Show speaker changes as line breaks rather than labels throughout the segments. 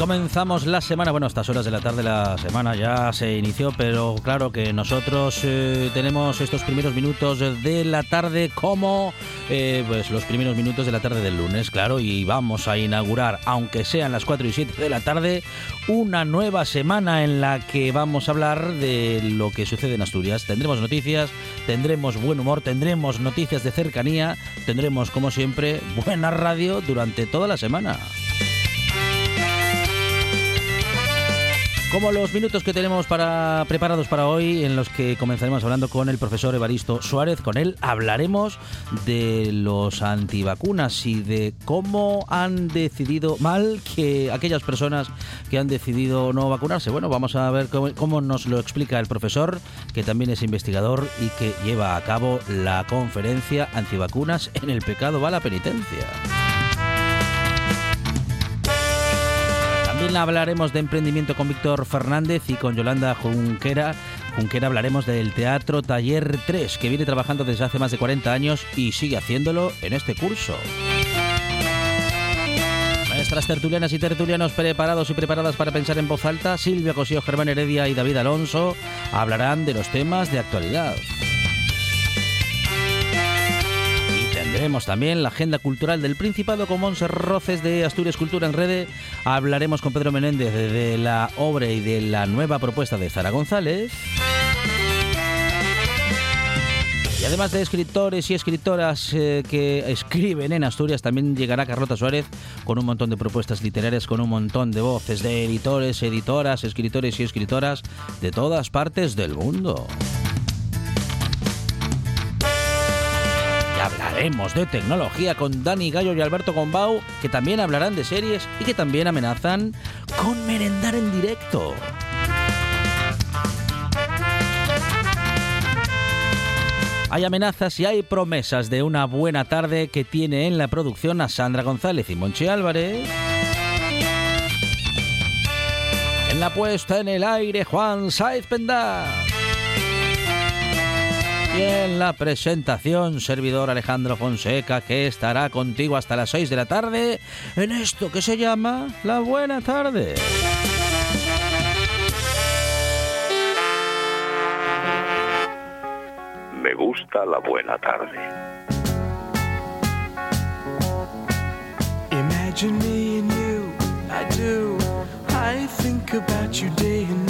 Comenzamos la semana, bueno, a estas horas de la tarde la semana ya se inició, pero claro que nosotros eh, tenemos estos primeros minutos de la tarde como eh, pues los primeros minutos de la tarde del lunes, claro, y vamos a inaugurar, aunque sean las 4 y 7 de la tarde, una nueva semana en la que vamos a hablar de lo que sucede en Asturias. Tendremos noticias, tendremos buen humor, tendremos noticias de cercanía, tendremos como siempre buena radio durante toda la semana. Como los minutos que tenemos para, preparados para hoy, en los que comenzaremos hablando con el profesor Evaristo Suárez, con él hablaremos de los antivacunas y de cómo han decidido mal que aquellas personas que han decidido no vacunarse. Bueno, vamos a ver cómo, nos lo explica el profesor, que también es investigador y que lleva a cabo la conferencia antivacunas en el pecado va la penitencia. También hablaremos de emprendimiento con Víctor Fernández y con Yolanda Junquera. Junquera hablaremos del Teatro Taller 3, que viene trabajando desde hace más de 40 años y sigue haciéndolo en este curso. Nuestras tertulianas y tertulianos preparados y preparadas para pensar en voz alta, Silvia Cosío, Germán Heredia y David Alonso hablarán de los temas de actualidad. Tendremos también la agenda cultural del Principado con Monse Roces de Asturias Cultura en Rede. Hablaremos con Pedro Menéndez de la obra y de la nueva propuesta de Zara González. Y además de escritores y escritoras eh, que escriben en Asturias, también llegará Carlota Suárez con un montón de propuestas literarias, con un montón de voces de editores, editoras, escritores y escritoras de todas partes del mundo. Hablaremos de tecnología con Dani Gallo y Alberto Gombau, que también hablarán de series y que también amenazan con merendar en directo. Hay amenazas y hay promesas de una buena tarde que tiene en la producción a Sandra González y Monchi Álvarez. En la puesta en el aire, Juan Saiz Pendar. Y en la presentación, servidor Alejandro Fonseca, que estará contigo hasta las 6 de la tarde en esto que se llama La Buena Tarde.
Me gusta la buena tarde.
Imagine me and you, I do. I think about you day and night.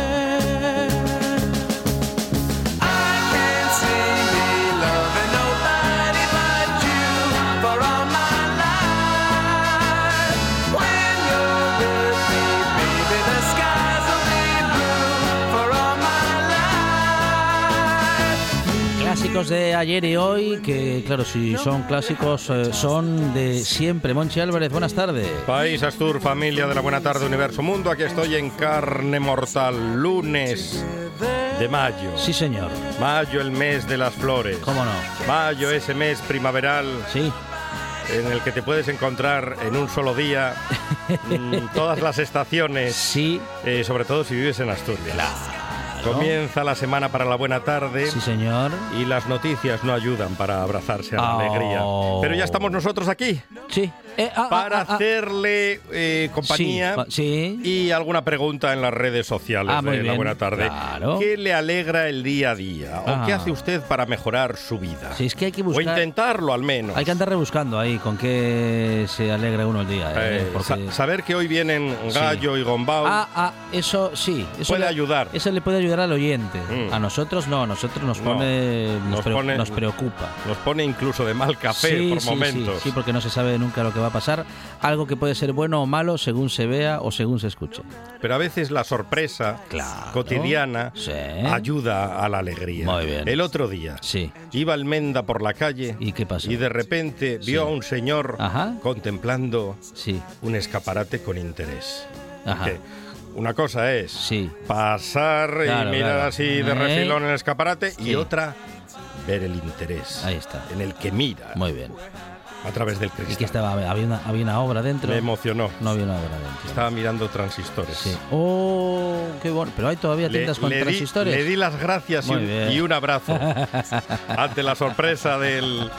Clásicos de ayer y hoy, que claro, si son clásicos, eh, son de siempre. Monchi Álvarez, buenas tardes.
País Astur, familia de la Buena Tarde Universo Mundo, aquí estoy en carne mortal, lunes de mayo.
Sí, señor.
Mayo, el mes de las flores.
¿Cómo no?
Mayo, ese mes primaveral
Sí.
en el que te puedes encontrar en un solo día mm, todas las estaciones,
Sí.
eh, sobre todo si vives en Asturias. Comienza la semana para la buena tarde.
Sí, señor.
Y las noticias no ayudan para abrazarse a la
Oh.
alegría. Pero ya estamos nosotros aquí
Sí. Eh, ah,
para
ah, ah, ah.
hacerle eh, compañía
Sí,
y alguna pregunta en las redes sociales
Ah,
de la buena tarde.
Claro.
¿Qué le alegra el día a día? ¿O
Ah.
qué hace usted para mejorar su vida?
Sí, es que hay que
o
buscar.
intentarlo al menos.
Hay que andar rebuscando ahí con qué se alegra uno el día. ¿eh? Porque-
sa- saber que hoy vienen
Sí.
Gallo y Gombao
Ah, ah, eso sí. Eso
puede
le-
ayudar.
Eso le puede ayudar al oyente.
Mm.
A nosotros no, a nosotros nos
No,
pone, nos,
nos
pre-
pone-
nos preocupa.
Nos pone incluso de mal café
sí,
por
sí,
momentos.
Sí, sí, porque no se sabe nunca lo que va a pasar. Algo que puede ser bueno o malo según se vea o según se escuche.
Pero a veces la sorpresa
Claro.
cotidiana ayuda a la alegría.
Muy bien.
El otro día iba Almenda por la calle
¿Y qué pasó?
y de repente vio a un señor
Ajá.
contemplando un escaparate con interés.
Ajá.
Que una cosa es
Sí.
pasar
Claro,
y mirar
claro.
así de
¿Eh?
refilón en el escaparate
Sí.
y otra ver el interés
Ahí está.
en el que mira
Muy bien.
A través del
¿Y que
cristal.
estaba? ¿Había una, había una obra dentro?
Me emocionó.
No había una obra dentro.
Estaba mirando transistores.
Sí. Oh, qué bueno. Pero hay todavía
Le,
tiendas con
le di,
transistores.
le di las gracias un, y un abrazo ante la sorpresa del,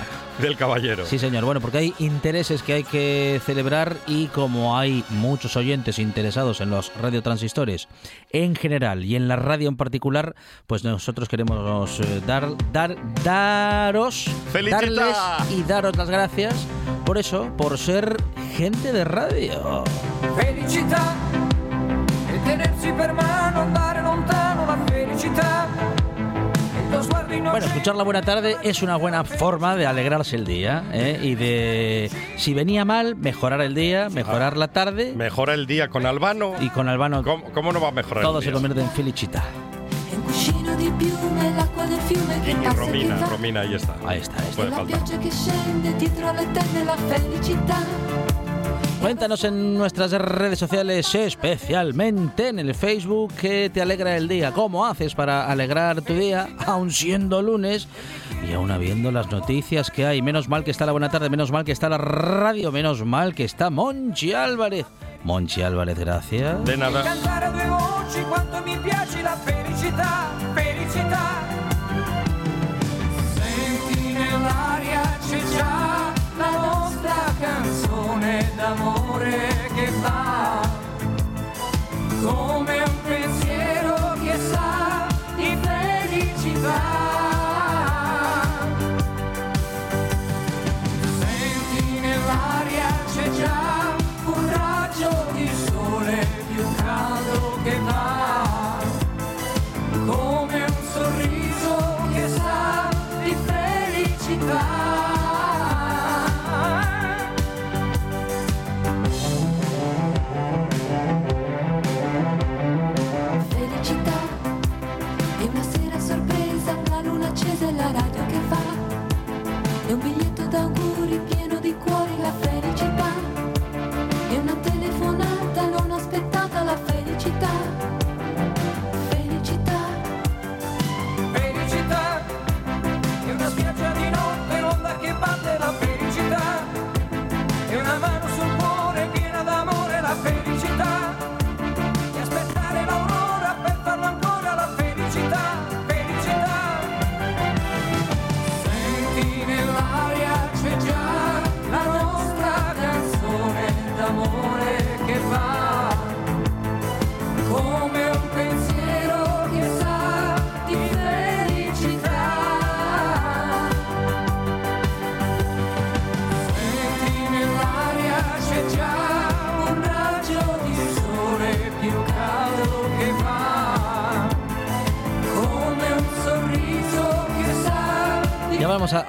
del caballero.
Sí, señor. Bueno, porque hay intereses que hay que celebrar y como hay muchos oyentes interesados en los radiotransistores en general y en la radio en particular, pues nosotros queremos eh, dar, dar, daros,
¡Felicita!
darles y daros las gracias por eso, por ser gente de radio.
Felicità e tenersi per mano, andare lontano la felicità.
Bueno, escuchar la buena tarde es una buena forma de alegrarse el día ¿eh? y de, si venía mal, mejorar el día, mejorar la tarde
Mejora el día con Albano.
y con Albano
¿Cómo, cómo no va a mejorar
todo
el
se
día?
convierte en felicità.
E che
Romina. Romina, ahí está.
Ahí está. ahí está.
Puede
la
faltar.
pioggia che scende dietro alle tende la felicità.
Cuéntanos en nuestras redes sociales, especialmente en el Facebook, que te alegra el día. ¿Cómo haces para alegrar tu día, aun siendo lunes y aún habiendo las noticias que hay? Menos mal que está la buena tarde, menos mal que está la radio, menos mal que está Monchi Álvarez. Monchi Álvarez, gracias.
De nada.
Cantare a due voci quanto mi piace la felicità, felicità. Senti nell'aria c'è già la nostra canzone d'amore che va. Come un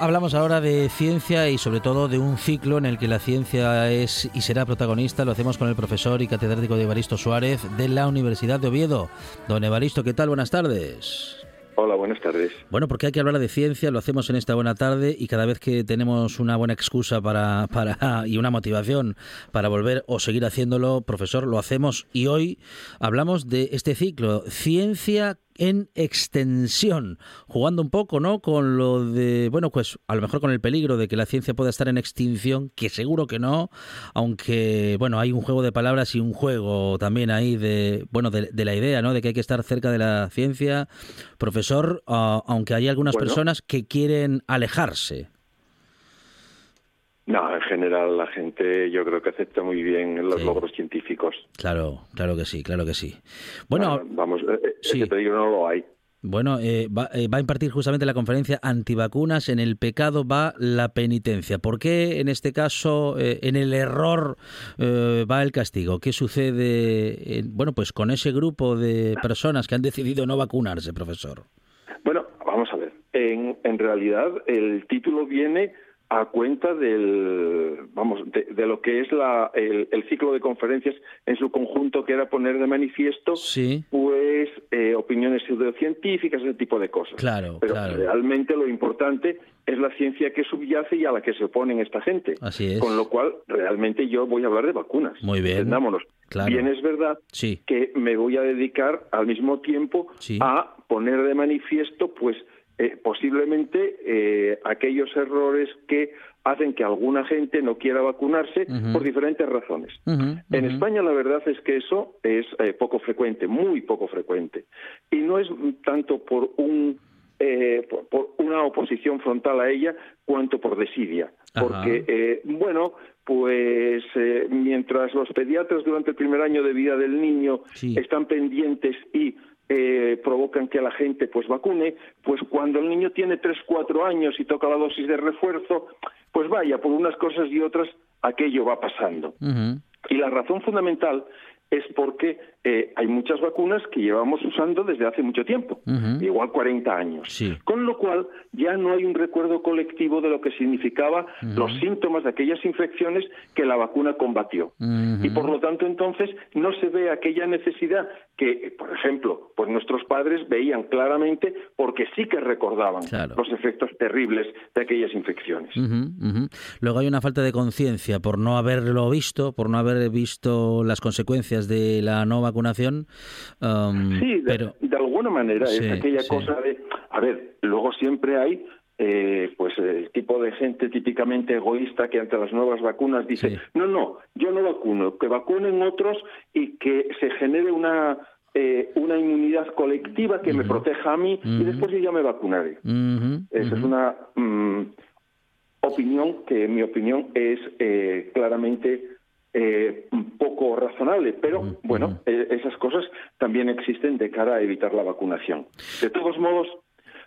hablamos ahora de ciencia y sobre todo de un ciclo en el que la ciencia es y será protagonista. Lo hacemos con el profesor y catedrático de Evaristo Suárez de la Universidad de Oviedo. Don Evaristo, ¿qué tal? Buenas tardes.
Hola, buenas tardes.
Bueno, porque hay que hablar de ciencia, lo hacemos en esta buena tarde y cada vez que tenemos una buena excusa para, para y una motivación para volver o seguir haciéndolo, profesor, lo hacemos y hoy hablamos de este ciclo, ciencia en extensión, jugando un poco, ¿no? Con lo de, bueno, pues a lo mejor con el peligro de que la ciencia pueda estar en extinción, que seguro que no, aunque, bueno, hay un juego de palabras y un juego también ahí de, bueno, de, de la idea, ¿no? De que hay que estar cerca de la ciencia. Profesor, ah, aunque hay algunas
Bueno.
personas que quieren alejarse.
No, en general la gente yo creo que acepta muy bien los
Sí.
logros científicos.
Claro, claro que sí, claro que sí. Bueno,
Ah, vamos, eh, eh,
sí.
que te digo, no lo hay.
Bueno, eh, va, eh, va a impartir justamente la conferencia antivacunas. En el pecado va la penitencia. ¿Por qué en este caso, eh, en el error, va el castigo? ¿Qué sucede, en- bueno, pues con ese grupo de personas que han decidido no vacunarse, profesor?
Bueno, vamos a ver. En, en realidad el título viene a cuenta del, vamos, de, de lo que es la, el, el ciclo de conferencias en su conjunto, que era poner de manifiesto,
Sí,
pues, eh, opiniones pseudocientíficas, ese tipo de cosas.
claro,
Pero
claro.
realmente lo importante es la ciencia que subyace y a la que se oponen esta gente.
Así es.
Con lo cual, realmente yo voy a hablar de vacunas.
Muy bien.
Entendámonos.
Claro.
Bien es verdad
Sí,
que me voy a dedicar al mismo tiempo
Sí.
a poner de manifiesto, pues, eh, posiblemente eh, aquellos errores que hacen que alguna gente no quiera vacunarse por diferentes razones. En. España la verdad es que eso es eh, poco frecuente, muy poco frecuente. Y no es tanto por un eh, por, por una oposición frontal a ella cuanto por desidia. Porque, eh, bueno, pues mientras los pediatras durante el primer año de vida del niño
Sí.
están pendientes y eh, provocan que la gente pues vacune, pues cuando el niño tiene 3, 4 años y toca la dosis de refuerzo, pues vaya, por unas cosas y otras aquello va pasando. Y la razón fundamental es porque eh, hay muchas vacunas que llevamos usando desde hace mucho tiempo, igual 40 años.
Sí.
Con lo cual ya no hay un recuerdo colectivo de lo que significaba los síntomas de aquellas infecciones que la vacuna combatió. Y por lo tanto entonces no se ve aquella necesidad que, por ejemplo, pues nuestros padres veían claramente porque sí que recordaban
Claro.
los efectos terribles de aquellas infecciones.
Ujú, ujú. Luego hay una falta de conciencia por no haberlo visto, por no haber visto las consecuencias de la no vacunación. um,
Sí, de,
pero
de alguna manera
Sí,
es aquella
sí.
cosa de, a ver, luego siempre hay eh, pues el tipo de gente típicamente egoísta que ante las nuevas vacunas dice,
Sí.
no, no, yo no vacuno, que vacunen otros y que se genere una eh, una inmunidad colectiva que me proteja a mí y después yo ya me vacunaré. Esa es una mm, opinión que, en mi opinión, es eh, claramente eh, poco razonable, pero bueno, eh, esas cosas también existen de cara a evitar la vacunación. De todos modos,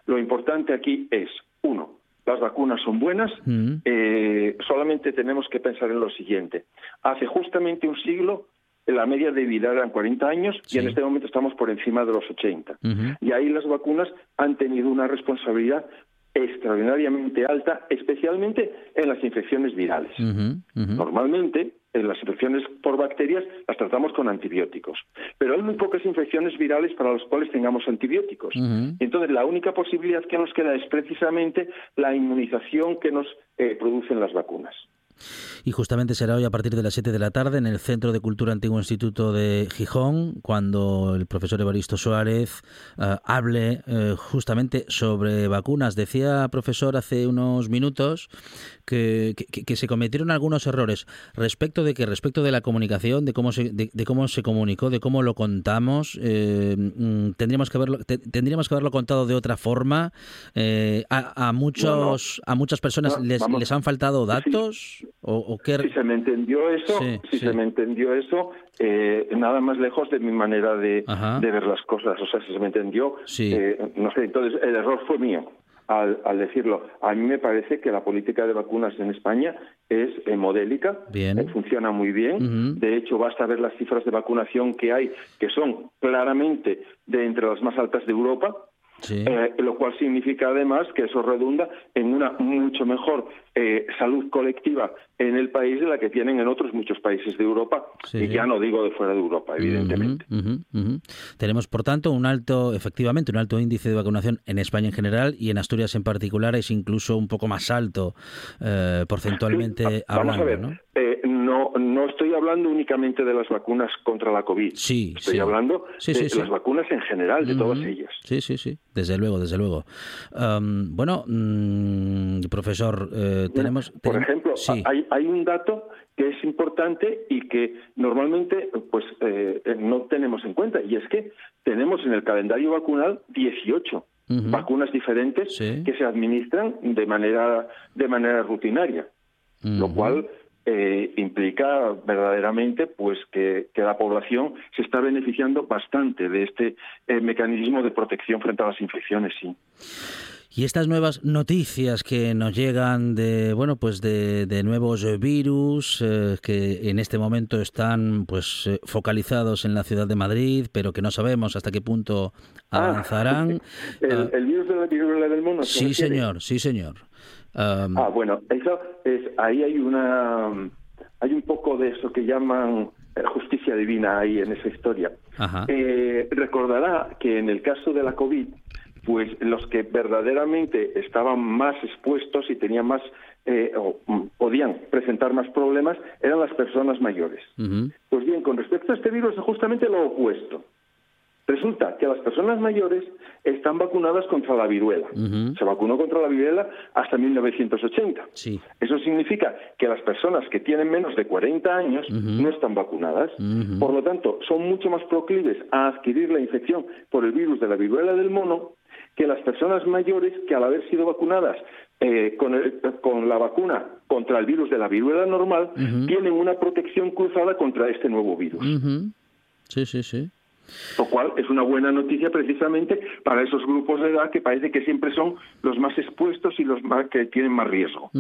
lo importante aquí es, uno, las vacunas son buenas,
Ujú.
eh, solamente tenemos que pensar en lo siguiente. Hace justamente un siglo la media de vida eran 40 años
Sí.
y en este momento estamos por encima de los 80.
Ujú.
Y ahí las vacunas han tenido una responsabilidad extraordinariamente alta, especialmente en las infecciones virales. Normalmente, en las infecciones por bacterias las tratamos con antibióticos, pero hay muy pocas infecciones virales para las cuales tengamos antibióticos. Y entonces, la única posibilidad que nos queda es precisamente la inmunización que nos eh, producen las vacunas.
Y justamente será hoy a partir de las 7 de la tarde en el Centro de Cultura Antiguo Instituto de Gijón, cuando el profesor Evaristo Suárez eh, hable eh, justamente sobre vacunas. Decía, profesor, hace unos minutos que, que- que se cometieron algunos errores respecto de que respecto de la comunicación, de cómo se, de, de cómo se comunicó, de cómo lo contamos. eh, mm, tendríamos que haberlo te- tendríamos que haberlo contado de otra forma. Eh, a, a muchos a muchas personas les, les han faltado
Sí.
Datos o, o qué
Si se me entendió eso,
Sí,
si
sí.
se me entendió eso, eh, nada más lejos de mi manera de, ver las cosas. O sea, si se me entendió,
Sí.
eh, no sé, entonces el error fue mío. Al, al decirlo, a mí me parece que la política de vacunas en España es eh, modélica,
Bien.
eh, funciona muy bien. De hecho, basta ver las cifras de vacunación que hay, que son claramente de entre las más altas de Europa.
Sí.
Eh, lo cual significa además que eso redunda en una mucho mejor eh, salud colectiva en el país de la que tienen en otros muchos países de Europa
Sí.
y ya no digo de fuera de Europa, evidentemente.
Ujú, ujú, ujú. Tenemos, por tanto, un alto, efectivamente, un alto índice de vacunación en España en general y en Asturias en particular es incluso un poco más alto eh, porcentualmente
Sí, va- Vamos
hablando,
a ver,
¿no?
No estoy hablando únicamente de las vacunas contra la COVID.
Sí,
Estoy
sí.
hablando
Sí,
de
sí,
las vacunas en general, de todas ellas.
Sí, sí, sí, desde luego, desde luego. Bueno, mm, profesor, eh, tenemos...
Por ejemplo,
sí.
hay, hay un dato que es importante y que normalmente pues eh, no tenemos en cuenta, y es que tenemos en el calendario vacunal 18
Ujú.
vacunas diferentes
Sí.
que se administran de manera, de manera rutinaria, lo cual eh, implica verdaderamente pues que, que la población se está beneficiando bastante de este eh, mecanismo de protección frente a las infecciones, sí.
Y estas nuevas noticias que nos llegan de bueno pues de, de nuevos virus eh, que en este momento están pues focalizados en la ciudad de Madrid, pero que no sabemos hasta qué punto
Ah,
avanzarán.
el,
Ah,
el virus de la viruela del mono. ¿se
sí, señor, sí, señor. Am,
Ah, bueno, eso es, ahí hay una, hay un poco de eso que llaman eh, justicia divina ahí en esa historia. Eh, recordará que en el caso de la COVID, pues los que verdaderamente estaban más expuestos y tenían más, eh, o mm, podían presentar más problemas, eran las personas mayores. Pues bien, con respecto a este virus es justamente lo opuesto. Resulta que las personas mayores están vacunadas contra la viruela. Se vacunó contra la viruela hasta 1980.
Sí.
Eso significa que las personas que tienen menos de 40 años no están vacunadas. Por lo tanto, son mucho más proclives a adquirir la infección por el virus de la viruela del mono que las personas mayores que al haber sido vacunadas eh, con, el- con la vacuna contra el virus de la viruela normal tienen una protección cruzada contra este nuevo virus.
Sí, sí, sí.
Lo cual es una buena noticia precisamente para esos grupos de edad que parece que siempre son los más expuestos y los más que tienen más riesgo.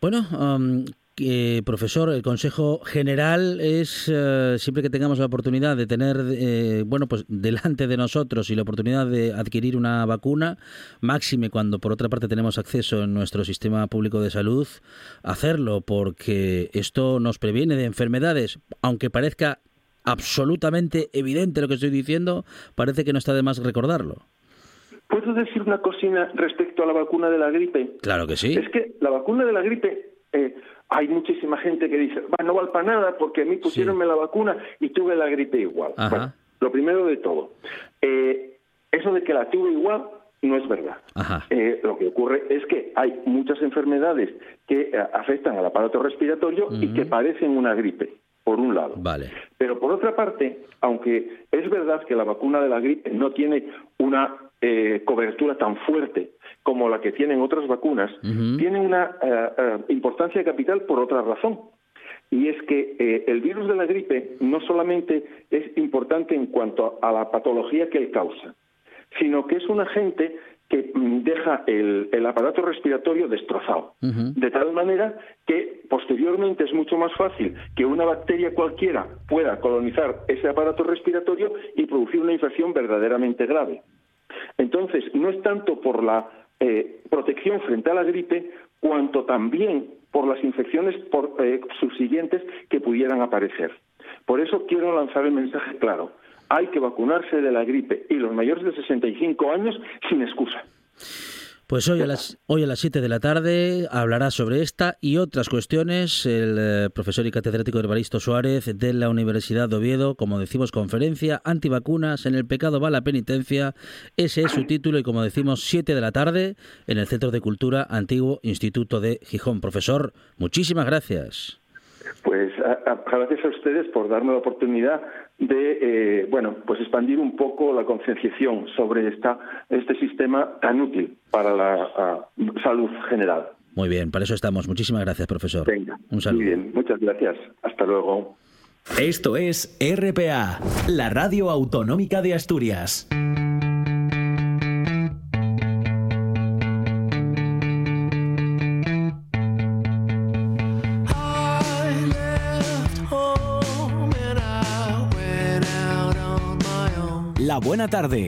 Bueno, am, que, profesor, el consejo general es eh, siempre que tengamos la oportunidad de tener, eh, bueno, pues delante de nosotros y la oportunidad de adquirir una vacuna, máxime cuando por otra parte tenemos acceso en nuestro sistema público de salud, hacerlo porque esto nos previene de enfermedades, aunque parezca absolutamente evidente lo que estoy diciendo, parece que no está de más recordarlo.
¿Puedo decir una cocina respecto a la vacuna de la gripe?
Claro que sí.
Es que la vacuna de la gripe, eh, hay muchísima gente que dice, "Va, no vale para nada porque a mí pusieronme la vacuna y tuve la gripe igual. Bueno, lo primero de todo, eh, eso de que la tuve igual no es verdad. Eh, lo que ocurre es que hay muchas enfermedades que afectan al aparato respiratorio y que parecen una gripe, por un lado.
Vale.
Pero por otra parte, aunque es verdad que la vacuna de la gripe no tiene una eh, cobertura tan fuerte como la que tienen otras vacunas, tiene una eh, eh, importancia capital por otra razón. Y es que el virus de la gripe no solamente es importante en cuanto a la patología que él causa, sino que es un agente que deja el, el aparato respiratorio destrozado. De tal manera que posteriormente es mucho más fácil que una bacteria cualquiera pueda colonizar ese aparato respiratorio y producir una infección verdaderamente grave. Entonces, no es tanto por la eh, protección frente a la gripe, cuanto también por las infecciones por, eh, subsiguientes que pudieran aparecer. Por eso quiero lanzar el mensaje claro. Hay que vacunarse de la gripe y los mayores de 65 años sin excusa.
Pues hoy a las hoy a las 7 de la tarde hablará sobre esta y otras cuestiones el eh, profesor y catedrático Evaristo Suárez de la Universidad de Oviedo, como decimos, conferencia antivacunas en el pecado va la penitencia. Ese es su título y como decimos 7 de la tarde en el Centro de Cultura Antiguo Instituto de Gijón. Profesor, muchísimas gracias.
Pues a- a- gracias a ustedes por darme la oportunidad de, eh, bueno, pues expandir un poco la concienciación sobre esta, este sistema tan útil para la salud general.
Muy bien, para eso estamos. Muchísimas gracias, profesor.
Venga,
Un saludo.
muy bien, muchas gracias. Hasta luego.
Esto es RPA, la radio autonómica de Asturias.
Hanging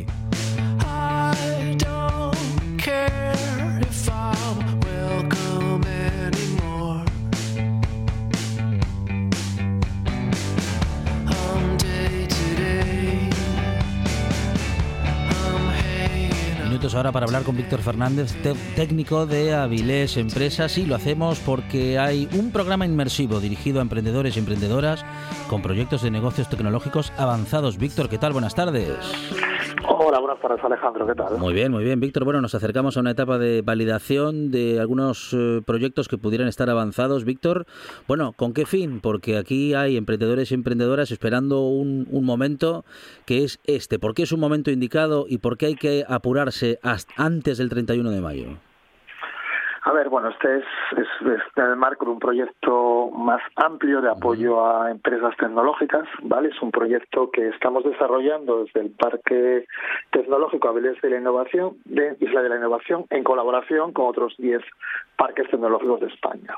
Minutos ahora para hablar con Víctor Fernández, técnico de Avilés Empresas, y lo hacemos porque hay un programa inmersivo dirigido a emprendedores y emprendedoras con proyectos de negocios tecnológicos avanzados. Víctor, ¿qué tal? Buenas tardes.
Hola, buenas tardes Alejandro, ¿qué tal?
Muy bien, muy bien. Víctor, bueno, nos acercamos a una etapa de validación de algunos eh, proyectos que pudieran estar avanzados. Víctor, bueno, ¿con qué fin? Porque aquí hay emprendedores y emprendedoras esperando un, un momento que es este. ¿Por qué es un momento indicado y por qué hay que apurarse hasta antes del 31 de mayo?
A ver, bueno, este es, es, es en el marco de un proyecto más amplio de apoyo a empresas tecnológicas, ¿vale? Es un proyecto que estamos desarrollando desde el Parque Tecnológico Avilés de la Innovación, de Isla de la Innovación, en colaboración con otros 10 parques tecnológicos de España.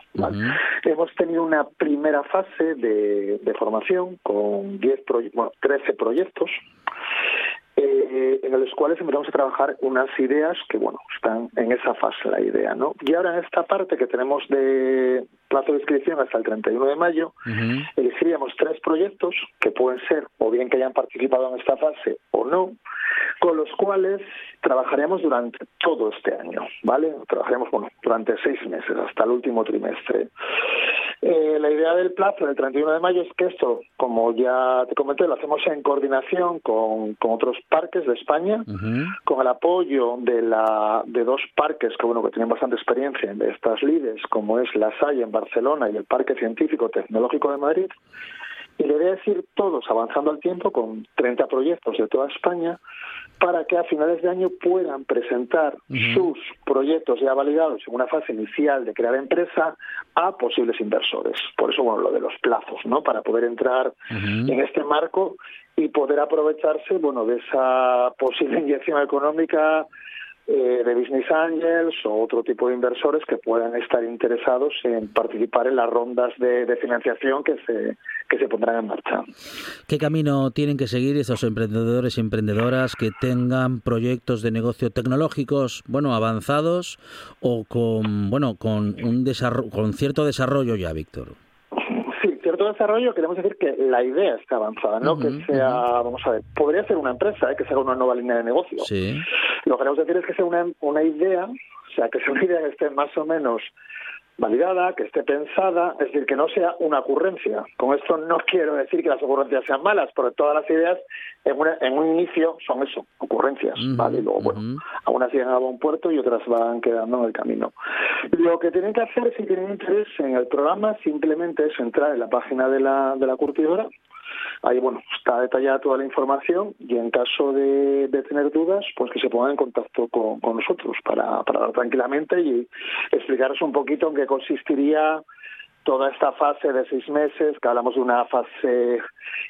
Hemos tenido una primera fase de, de formación con 10 proye- bueno, 13 proyectos eh, en los cuales empezamos a trabajar unas ideas que, bueno, están en esa fase la idea, ¿no? Y ahora en esta parte que tenemos de plazo de inscripción hasta el 31 de mayo, elegiríamos tres proyectos que pueden ser o bien que hayan participado en esta fase o no, con los cuales trabajaremos durante todo este año, ¿vale? Trabajaremos, bueno, durante seis meses, hasta el último trimestre. Eh, la idea del plazo del 31 de mayo es que esto, como ya te comenté, lo hacemos en coordinación con, con otros parques de España, con el apoyo de la de dos parques que bueno que tienen bastante experiencia en estas lides, como es la SAI en Barcelona y el Parque Científico Tecnológico de Madrid. Y le voy a decir todos avanzando al tiempo con 30 proyectos de toda España para que a finales de año puedan presentar sus proyectos ya validados en una fase inicial de crear empresa a posibles inversores. Por eso, bueno, lo de los plazos, ¿no? Para poder entrar en este marco y poder aprovecharse, bueno, de esa posible inyección económica eh, de business angels o otro tipo de inversores que puedan estar interesados en participar en las rondas de, de financiación que se que se pondrán en marcha.
¿Qué camino tienen que seguir esos emprendedores y emprendedoras que tengan proyectos de negocio tecnológicos, bueno, avanzados o con, bueno, con un desarrollo, con cierto desarrollo ya, Víctor?
Sí, cierto desarrollo, queremos decir que la idea está avanzada, no que sea, vamos a ver, podría ser una empresa, ¿eh? que sea una nueva línea de negocio.
Sí.
Lo que queremos decir es que sea una, una idea, o sea, que sea una idea que esté más o menos validada, que esté pensada, es decir, que no sea una ocurrencia. Con esto no quiero decir que las ocurrencias sean malas, porque todas las ideas en, una- en un inicio son eso, ocurrencias,
Ujú,
¿vale? Y luego, bueno, algunas llegan a buen puerto y otras van quedando en el camino. Lo que tienen que hacer, si tienen interés en el programa, simplemente es entrar en la página de la, de la curtidora, Ahí, bueno, está detallada toda la información y en caso de, tener dudas, pues que se pongan en contacto con, nosotros para, para hablar tranquilamente y explicaros un poquito en qué consistiría toda esta fase de seis meses, que hablamos de una fase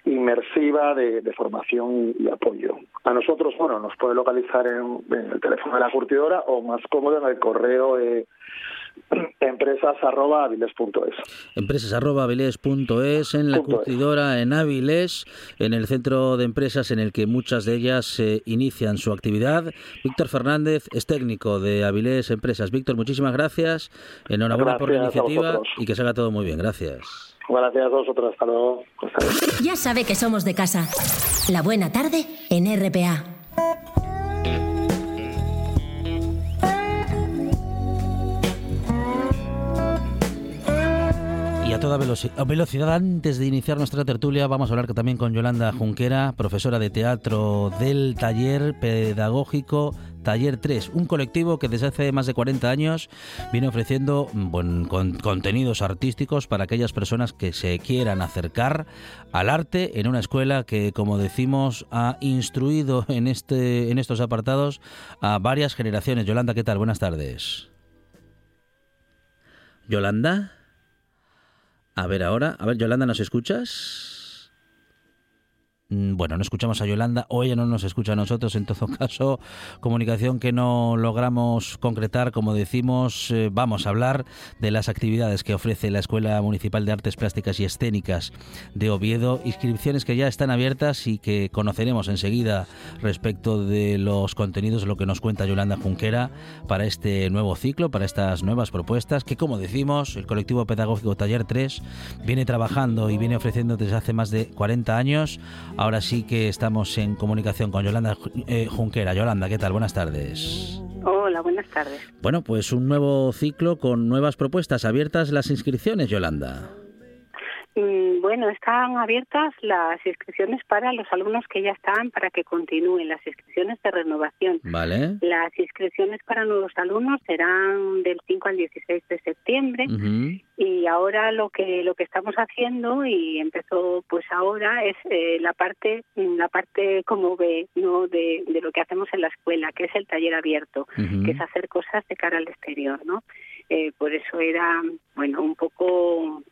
inmersiva de, formación y apoyo. A nosotros, bueno, nos puede localizar en, el teléfono de la curtidora o más cómodo en el correo empresas.aviles.es.
Empresas.avilés.es, en la
Punto es.
curtidora en Avilés, en el centro de empresas en el que muchas de ellas eh, inician su actividad. Víctor Fernández es técnico de Avilés Empresas. Víctor, muchísimas gracias. Enhorabuena por la
Gracias
iniciativa y que salga todo muy bien. Gracias.
Gracias a vosotros. Hasta luego. Hasta luego.
Ya sabe que somos de casa. La buena tarde en RPA.
Toda velocidad, antes de iniciar nuestra tertulia, vamos a hablar también con Yolanda Junquera, profesora de teatro del taller pedagógico Taller 3, un colectivo que desde hace más de 40 años viene ofreciendo mm, buen, con- contenidos artísticos para aquellas personas que se quieran acercar al arte en una escuela que, como decimos, ha instruido en, este, en estos apartados a varias generaciones. Yolanda, ¿qué tal? Buenas tardes. Yolanda. A ver ahora, a ver, Yolanda, ¿nos escuchas? Mm, Bueno, no escuchamos a Yolanda o ella no nos escucha a nosotros. En todo caso, comunicación que no logramos concretar. Como decimos, eh, vamos a hablar de las actividades que ofrece la Escuela Municipal de Artes Plásticas y Escénicas de Oviedo. Inscripciones que ya están abiertas y que conoceremos enseguida respecto de los contenidos, lo que nos cuenta Yolanda Junquera para este nuevo ciclo, para estas nuevas propuestas, que como decimos, el colectivo pedagógico Taller 3 viene trabajando y viene ofreciendo desde hace más de 40 años Ahora sí que estamos en comunicación con Yolanda eh, Junquera. Yolanda, ¿qué tal? Buenas tardes.
Hola, buenas tardes.
Bueno, pues un nuevo ciclo con nuevas propuestas. Abiertas las inscripciones, Yolanda.
Mm, Bueno, están abiertas las inscripciones para los alumnos que ya están para que continúen las inscripciones de renovación.
Vale.
Las inscripciones para nuevos alumnos serán del 5 al 16 de septiembre. Y ahora lo que lo que estamos haciendo y empezó pues ahora es eh, la parte la parte como ve no de, de lo que hacemos en la escuela que es el taller abierto que es hacer cosas de cara al exterior no Eh, por eso era bueno un poco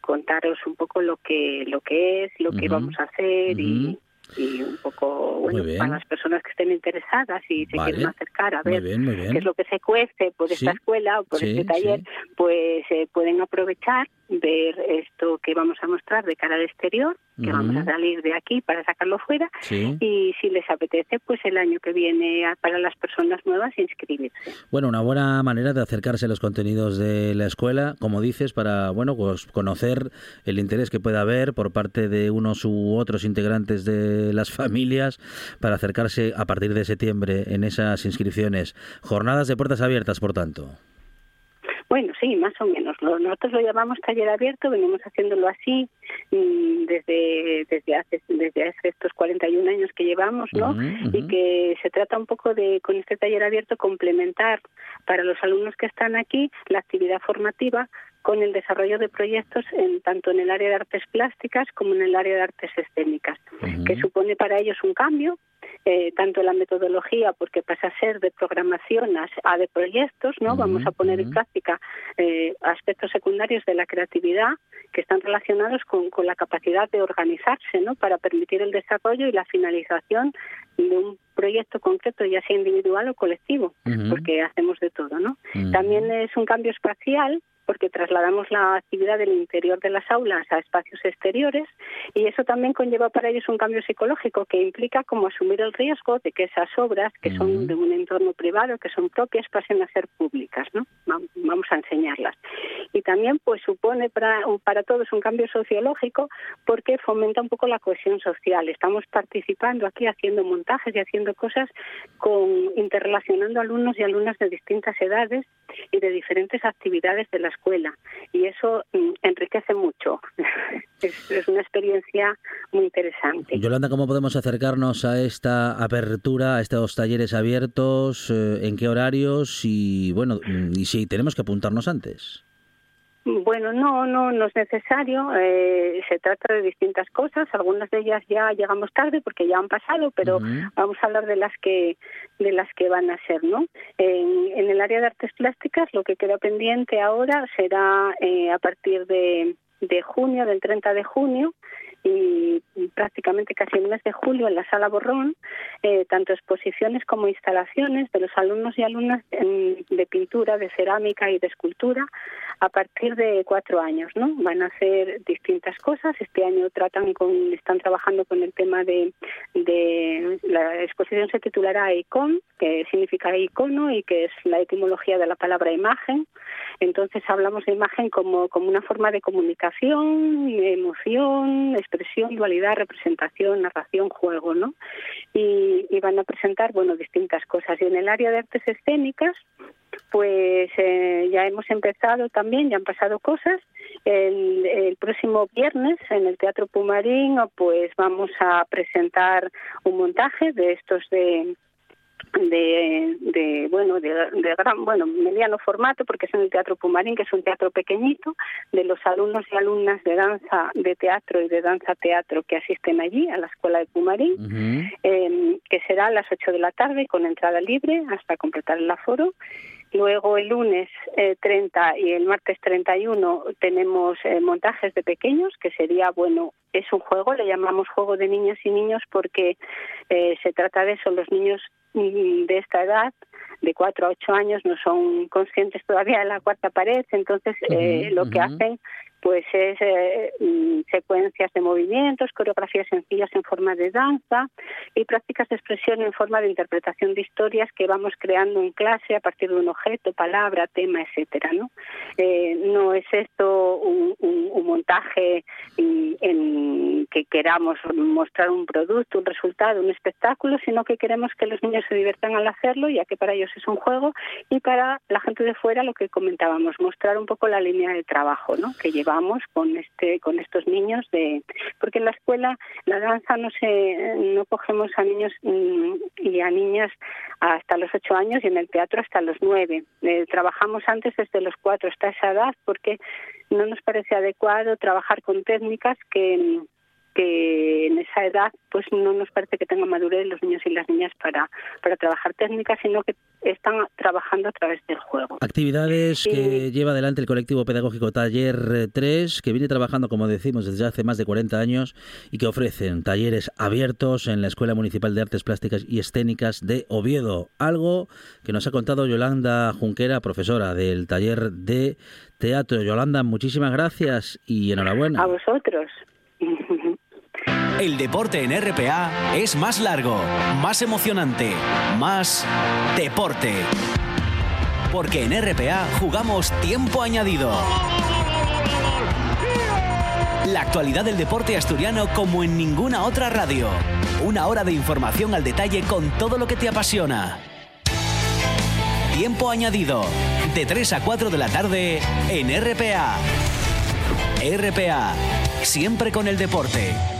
contaros un poco lo que lo que es lo que vamos a hacer y un poco bueno para las personas que estén interesadas y se
Vale.
quieren acercar a
Muy
ver
bien, muy bien.
qué es lo que se cuece por esta
Sí,
escuela o por
sí,
este taller
sí.
pues eh, pueden aprovechar ver esto que vamos a mostrar de cara al exterior que vamos a salir de aquí para sacarlo fuera
Sí.
y si les apetece pues el año que viene para las personas nuevas inscribirse
Bueno, una buena manera de acercarse a los contenidos de la escuela, como dices, para bueno, pues conocer el interés que pueda haber por parte de unos u otros integrantes de las familias para acercarse a partir de septiembre en esas inscripciones. Jornadas de puertas abiertas, por tanto.
Bueno, sí, más o menos. Nosotros lo llamamos taller abierto, venimos haciéndolo así mm, desde desde hace desde hace estos 41 años que llevamos, ¿no? Y que se trata un poco de con este taller abierto complementar para los alumnos que están aquí la actividad formativa con el desarrollo de proyectos en tanto en el área de artes plásticas como en el área de artes escénicas, que supone para ellos un cambio eh, tanto en la metodología, porque pasa a ser de programación a, a de proyectos, ¿no? Vamos a poner en práctica eh, aspectos secundarios de la creatividad que están relacionados con, con la capacidad de organizarse, ¿no? Para permitir el desarrollo y la finalización de un proyecto concreto, ya sea individual o colectivo, porque hacemos de todo, ¿no? También es un cambio espacial porque trasladamos la actividad del interior de las aulas a espacios exteriores y eso también conlleva para ellos un cambio psicológico que implica como asumir el riesgo de que esas obras que son de un entorno privado, que son propias, pasen a ser públicas, ¿no? Va- Vamos a enseñarlas. Y también pues supone para, para todos un cambio sociológico porque fomenta un poco la cohesión social. Estamos participando aquí haciendo montajes y haciendo cosas con interrelacionando alumnos y alumnas de distintas edades y de diferentes actividades de la escuela y eso mm, enriquece mucho. es, es una experiencia muy interesante.
Yolanda, ¿cómo podemos acercarnos a esta apertura, a estos talleres abiertos? eh, ¿En qué horarios? Y bueno, mm, y si tenemos que apuntarnos antes.
Bueno, no, no, no es necesario. eh, se trata de distintas cosas. Algunas de ellas ya llegamos tarde porque ya han pasado, pero vamos a hablar de las que de las que van a ser, ¿no? En, en el área de artes plásticas, lo que queda pendiente ahora será eh, a partir de, de junio, del 30 de junio y prácticamente casi el mes de julio en la sala Borrón, eh, tanto exposiciones como instalaciones de los alumnos y alumnas en- de pintura, de cerámica y de escultura a partir de cuatro años, ¿no? Van a hacer distintas cosas. Este año tratan con, están trabajando con el tema de, de la exposición se titulará Icon, que significa icono y que es la etimología de la palabra imagen. Entonces hablamos de imagen como, como una forma de comunicación, emoción, expresión, dualidad, representación, narración, juego, ¿no? Y, y van a presentar, bueno, distintas cosas. Y en el área de artes escénicas, pues eh, ya hemos empezado también, ya han pasado cosas. El, el próximo viernes en el Teatro Pumarín, pues vamos a presentar un montaje de estos de de, de bueno de, de gran bueno mediano formato porque es en el Teatro Pumarín que es un teatro pequeñito de los alumnos y alumnas de danza de teatro y de danza teatro que asisten allí a la escuela de Pumarín eh, que será a las 8 de la tarde con entrada libre hasta completar el aforo. Luego el lunes eh, 30 y el martes 31 tenemos eh, montajes de pequeños, que sería, bueno, es un juego, le llamamos juego de niñas y niños porque eh, se trata de eso, los niños de esta edad, de 4 a 8 años, no son conscientes todavía de la cuarta pared, entonces eh, lo que hacen pues es eh, mm, secuencias de movimientos, coreografías sencillas en forma de danza y prácticas de expresión en forma de interpretación de historias que vamos creando en clase a partir de un objeto, palabra, tema, etcétera, ¿no? Eh, no es esto un, montaje y- en que queramos mostrar un producto, un resultado, un espectáculo, sino que queremos que los niños se diviertan al hacerlo, ya que para ellos es un juego, y para la gente de fuera lo que comentábamos, mostrar un poco la línea de trabajo ¿no? que llevamos con este con estos niños de porque en la escuela la danza no se no cogemos a niños mm, y a niñas hasta los ocho años y en el teatro hasta los nueve. Eh, trabajamos antes desde los cuatro hasta esa edad porque no nos parece adecuado trabajar con técnicas que que en esa edad pues no nos parece que tengan madurez los niños y las niñas para, para trabajar técnicas, sino que están trabajando a través del juego.
Actividades que lleva adelante el colectivo pedagógico Taller eh, 3, que viene trabajando, como decimos, desde hace más de 40 años y que ofrecen talleres abiertos en la Escuela Municipal de Artes Plásticas y Escénicas de Oviedo. Algo que nos ha contado Yolanda Junquera, profesora del taller de teatro. Yolanda, muchísimas gracias y enhorabuena.
A vosotros.
El deporte en RPA es más largo, más emocionante, más deporte. Porque en RPA jugamos tiempo añadido. La actualidad del deporte asturiano como en ninguna otra radio. Una hora de información al detalle con todo lo que te apasiona. Tiempo añadido. De 3 a 4 de la tarde en RPA. RPA. Siempre con el deporte.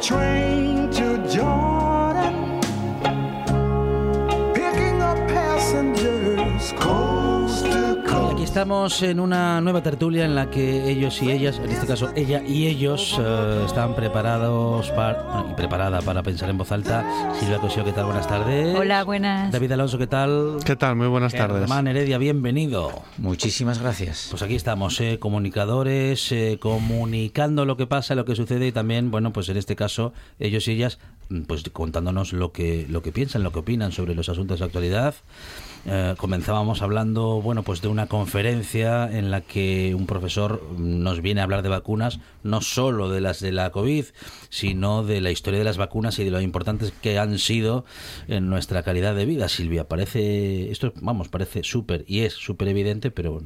train
estamos en una nueva tertulia en la que ellos y ellas, en este caso ella y ellos, eh, están preparados para, bueno, y preparada para pensar en voz alta. Silvia Cosío, ¿qué tal? Buenas tardes.
Hola, buenas.
David Alonso, ¿qué tal?
¿Qué tal? Muy buenas tardes.
Germán Heredia, bienvenido.
Muchísimas gracias.
Pues aquí estamos, eh, comunicadores, eh, comunicando lo que pasa, lo que sucede y también, bueno, pues en este caso, ellos y ellas, mm, pues contándonos lo que, lo que piensan, lo que opinan sobre los asuntos de actualidad. Eh, comenzábamos hablando, bueno, pues de una conferencia en la que un profesor nos viene a hablar de vacunas, no solo de las de la COVID, sino de la historia de las vacunas y de lo importantes que han sido en nuestra calidad de vida. Silvia, parece, esto, vamos, parece súper y es súper evidente, pero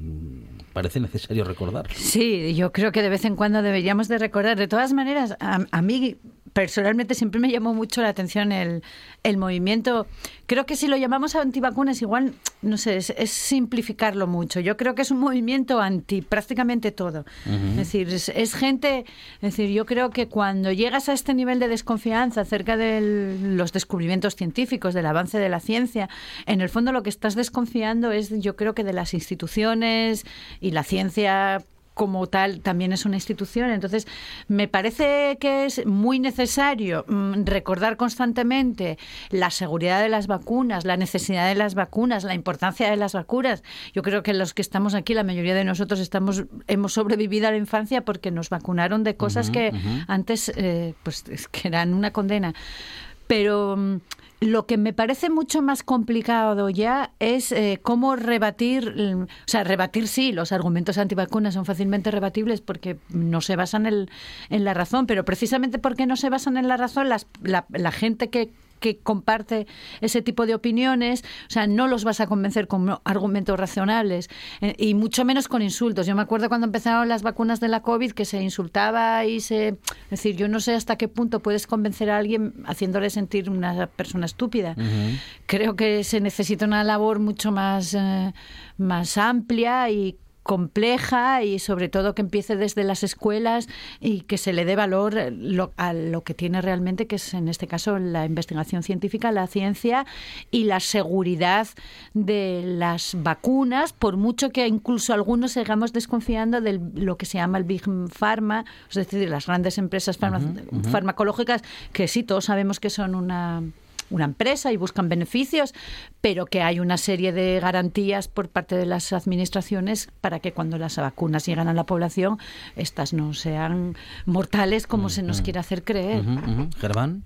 parece necesario recordar.
Sí, yo creo que de vez en cuando deberíamos de recordar. De todas maneras, a, a mí personalmente siempre me llamó mucho la atención el, el movimiento. Creo que si lo llamamos antivacunas, igual, no sé, es, es simplificarlo mucho. Yo creo que es un movimiento anti prácticamente todo. Es decir, es, es gente, es decir, yo creo que cuando llegas a este nivel de desconfianza acerca de los descubrimientos científicos, del avance de la ciencia, en el fondo lo que estás desconfiando es, yo creo que de las instituciones y la ciencia como tal también es una institución. Entonces, me parece que es muy necesario mm, recordar constantemente la seguridad de las vacunas, la necesidad de las vacunas, la importancia de las vacunas. Yo creo que los que estamos aquí, la mayoría de nosotros estamos hemos sobrevivido a la infancia porque nos vacunaron de cosas que antes eh, pues es que eran una condena. Pero mm, lo que me parece mucho más complicado ya es eh, cómo rebatir, mm, o sea, rebatir sí, los argumentos antivacunas son fácilmente rebatibles porque no se basan en, la razón, pero precisamente porque no se basan en la razón, las- la, la gente que que comparte ese tipo de opiniones, o sea, no los vas a convencer con argumentos racionales eh, y mucho menos con insultos. Yo me acuerdo cuando empezaron las vacunas de la COVID que se insultaba y se... Es decir, yo no sé hasta qué punto puedes convencer a alguien haciéndole sentir una persona estúpida. Creo que se necesita una labor mucho más, eh, más amplia y compleja y sobre todo que empiece desde las escuelas y que se le dé valor eh, lo- a lo que tiene realmente, que es en este caso la investigación científica, la ciencia y la seguridad de las vacunas, por mucho que incluso algunos sigamos desconfiando de lo que se llama el Big Pharma, es decir, de las grandes empresas farma- farmacológicas, que sí, todos sabemos que son una una empresa y buscan beneficios, pero que hay una serie de garantías por parte de las administraciones para que cuando las vacunas llegan a la población, estas no sean mortales como se nos quiere hacer creer.
Germán.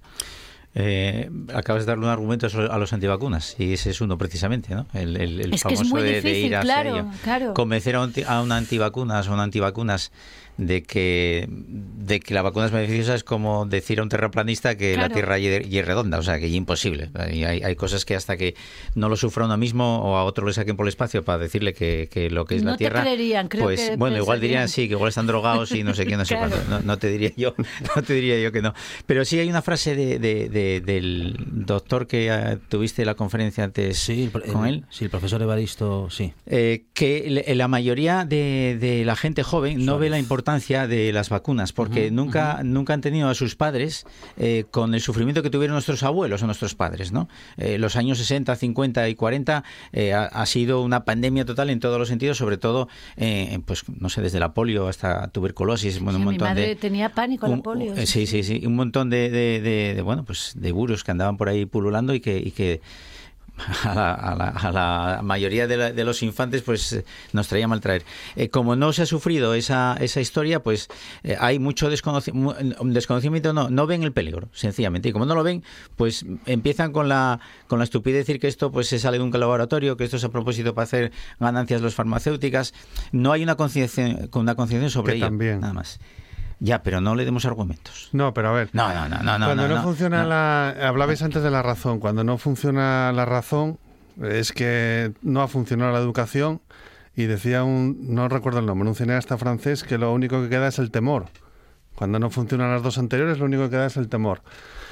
Eh, acabas de darle un argumento a los antivacunas y ese es uno precisamente, ¿no? El, el- el
Es que es
famoso
muy
de, de
difícil,
ir hacia
claro,
ello.
claro.
Convencer a un, a un antivacunas o un antivacunas de que de que la vacuna es beneficiosa es como decir a un terraplanista que la
Claro.
Tierra y es redonda, o sea, que es imposible. Y hay, hay cosas que hasta que no lo sufra uno mismo o a otro le saquen por el espacio para decirle que, que lo que es
No
la
te
Tierra,
creerían, creo
pues
que
bueno, igual
pensarían.
dirían sí, que igual están drogados y no sé qué, no sé
Claro.
cuánto. No, no te diría yo, no te diría yo que no. Pero sí hay una frase de, de- de- del doctor que eh, tuviste la conferencia antes con él.
Sí, el profesor Evaristo, sí.
Eh, que la mayoría de, de la gente joven no ve la importancia de las vacunas porque nunca nunca han tenido a sus padres eh, con el sufrimiento que tuvieron nuestros abuelos o nuestros padres no Eh, los años 60 50 y 40 eh, ha, ha sido una pandemia total en todos los sentidos sobre todo eh, pues no sé desde la polio hasta tuberculosis bueno un
Mi
montón
madre
de
tenía pánico a la polio.
eh, sí, sí, sí. Un montón de, de, de- de, bueno, pues de virus que andaban por ahí pululando y que, y que a, la, a la- a la mayoría de, la- de los infantes pues eh, nos traía mal traer. Eh, como no se ha sufrido esa, esa historia, pues eh, hay mucho desconoci- mu- desconocimiento, no, no ven el peligro, sencillamente. Y como no lo ven, pues empiezan con la, con la estupidez de decir que esto pues se sale de un laboratorio, que esto es a propósito para hacer ganancias los farmacéuticas. No hay una conciencia una conciencia sobre
Que
ello.
también.
Nada más. Ya, pero no le demos argumentos.
No, pero a ver.
No, no, no, no. no,
Cuando no,
no,
funciona
no.
la... Hablabais antes de la razón. Cuando no funciona la razón es que no ha funcionado la educación y decía un... No recuerdo el nombre, un cineasta francés que lo único que queda es el temor. Cuando no funcionan las dos anteriores, lo único que queda es el temor.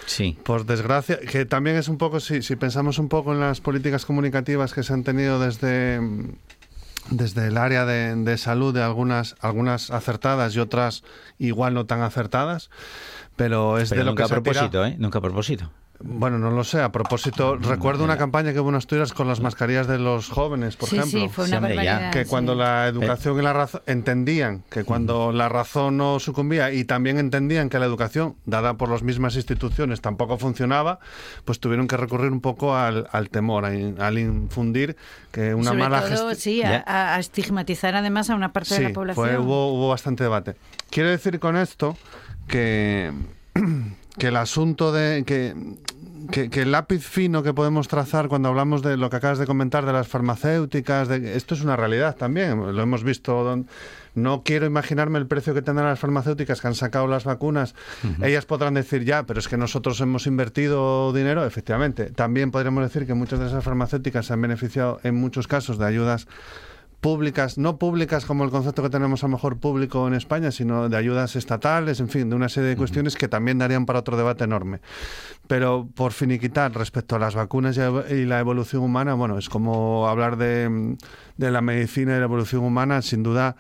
Sí.
Por desgracia, que también es un poco, si, si pensamos un poco en las políticas comunicativas que se han tenido desde, desde el área de, de salud, de algunas, algunas acertadas y otras igual no tan acertadas, pero es
Pero
de lo
nunca
que
a
se tira-
propósito, ¿eh? Nunca a propósito.
Bueno, no lo sé. A propósito, recuerdo una campaña que hubo en Asturias con las mascarillas de los jóvenes, por
Sí,
ejemplo.
sí, fue una barbaridad,
Que
sí.
cuando la educación y la razón entendían que cuando la razón no sucumbía y también entendían que la educación, dada por las mismas instituciones, tampoco funcionaba, pues tuvieron que recurrir un poco al, al temor, a in- al infundir que una
Sobre
mala gestión.
sí, a, a- a estigmatizar además a una parte de la población.
Fue, hubo, hubo bastante debate. Quiero decir con esto que, que el asunto de que, que, que el lápiz fino que podemos trazar cuando hablamos de lo que acabas de comentar de las farmacéuticas, de, esto es una realidad también, lo hemos visto. don- no quiero imaginarme el precio que tendrán las farmacéuticas que han sacado las vacunas. Ellas podrán decir ya, pero es que nosotros hemos invertido dinero, efectivamente. También podríamos decir que muchas de esas farmacéuticas se han beneficiado en muchos casos de ayudas públicas, no públicas como el concepto que tenemos a lo mejor público en España, sino de ayudas estatales, en fin, de una serie de cuestiones que también darían para otro debate enorme. Pero por finiquitar respecto a las vacunas y la evolución humana, bueno, es como hablar de, de la medicina y la evolución humana, sin duda.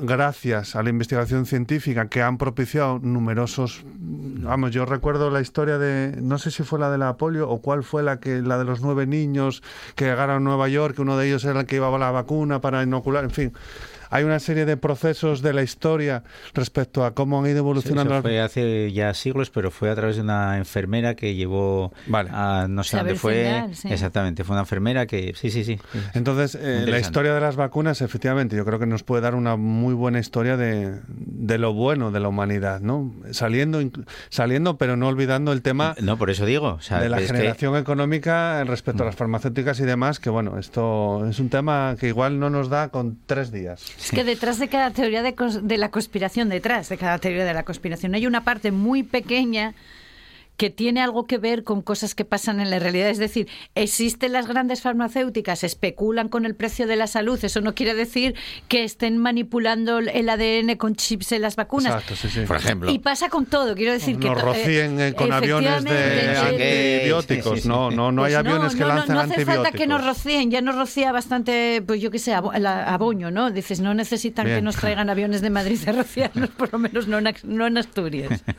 Gracias a la investigación científica que han propiciado numerosos, vamos, yo recuerdo la historia de, no sé si fue la de la polio o cuál fue la que la de los nueve niños que llegaron a Nueva York, que uno de ellos era el que llevaba la vacuna para inocular, en fin, hay una serie de procesos de la historia respecto a cómo han ido
Sí,
evolucionando.
eso
las-
fue hace ya siglos, pero fue a través de una enfermera que llevó a no sé dónde fue.
Sí.
Exactamente, fue una enfermera que sí, sí, sí.
Entonces, eh, la historia de las vacunas, efectivamente, yo creo que nos puede dar una muy buena historia de, de lo bueno de la humanidad, ¿no? Saliendo, saliendo, pero no olvidando el tema
No, por eso digo, o sea,
de la
que- Mm.
generación económica respecto a las farmacéuticas y demás, que bueno, esto es un tema que igual no nos da con tres días.
Es que detrás de cada teoría de, de la conspiración, detrás de cada teoría de la conspiración, hay una parte muy pequeña que tiene algo que ver con cosas que pasan en la realidad. Es decir, existen las grandes farmacéuticas, especulan con el precio de la salud. Eso no quiere decir que estén manipulando el ADN con chips en las vacunas.
Exacto, sí, sí.
Por ejemplo.
Y pasa con todo, quiero decir que...
Nos
to-
rocíen eh, con aviones de
eh,
antibióticos.
sí, sí, sí.
No, no, no hay
pues
aviones que
no, no,
lancen
no hace
antibióticos.
falta que nos rocíen, ya nos rocía bastante, pues yo qué sé, abo- la- aboño, ¿no? Dices, no necesitan
Bien.
que nos traigan aviones de Madrid a rociarnos, por lo menos no en, no en Asturias.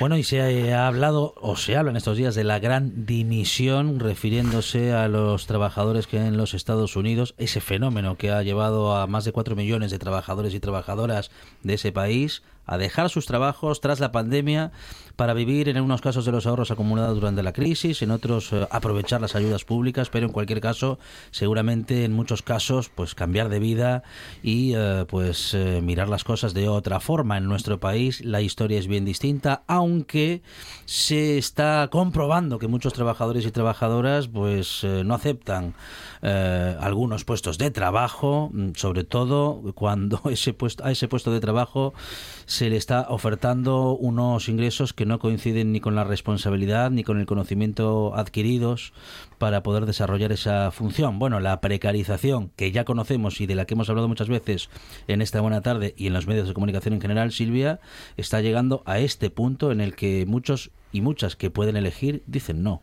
Bueno, y se ha hablado, o se habla en estos días, de la gran dimisión, refiriéndose a los trabajadores que en los Estados Unidos, ese fenómeno que ha llevado a más de 4 millones de trabajadores y trabajadoras de ese país a dejar sus trabajos tras la pandemia para vivir en unos casos de los ahorros acumulados durante la crisis, en otros eh, aprovechar las ayudas públicas, pero en cualquier caso, seguramente en muchos casos, pues cambiar de vida y eh, pues eh, mirar las cosas de otra forma. En nuestro país la historia es bien distinta, aunque se está comprobando que muchos trabajadores y trabajadoras pues no aceptan algunos puestos de trabajo, mm, sobre todo cuando ese puesto, a ese puesto de trabajo se le está ofertando unos ingresos que no coinciden ni con la responsabilidad ni con el conocimiento adquiridos para poder desarrollar esa función. Bueno, la precarización que ya conocemos y de la que hemos hablado muchas veces en esta buena tarde y en los medios de comunicación en general, Silvia, está llegando a este punto en el que muchos y muchas que pueden elegir dicen no.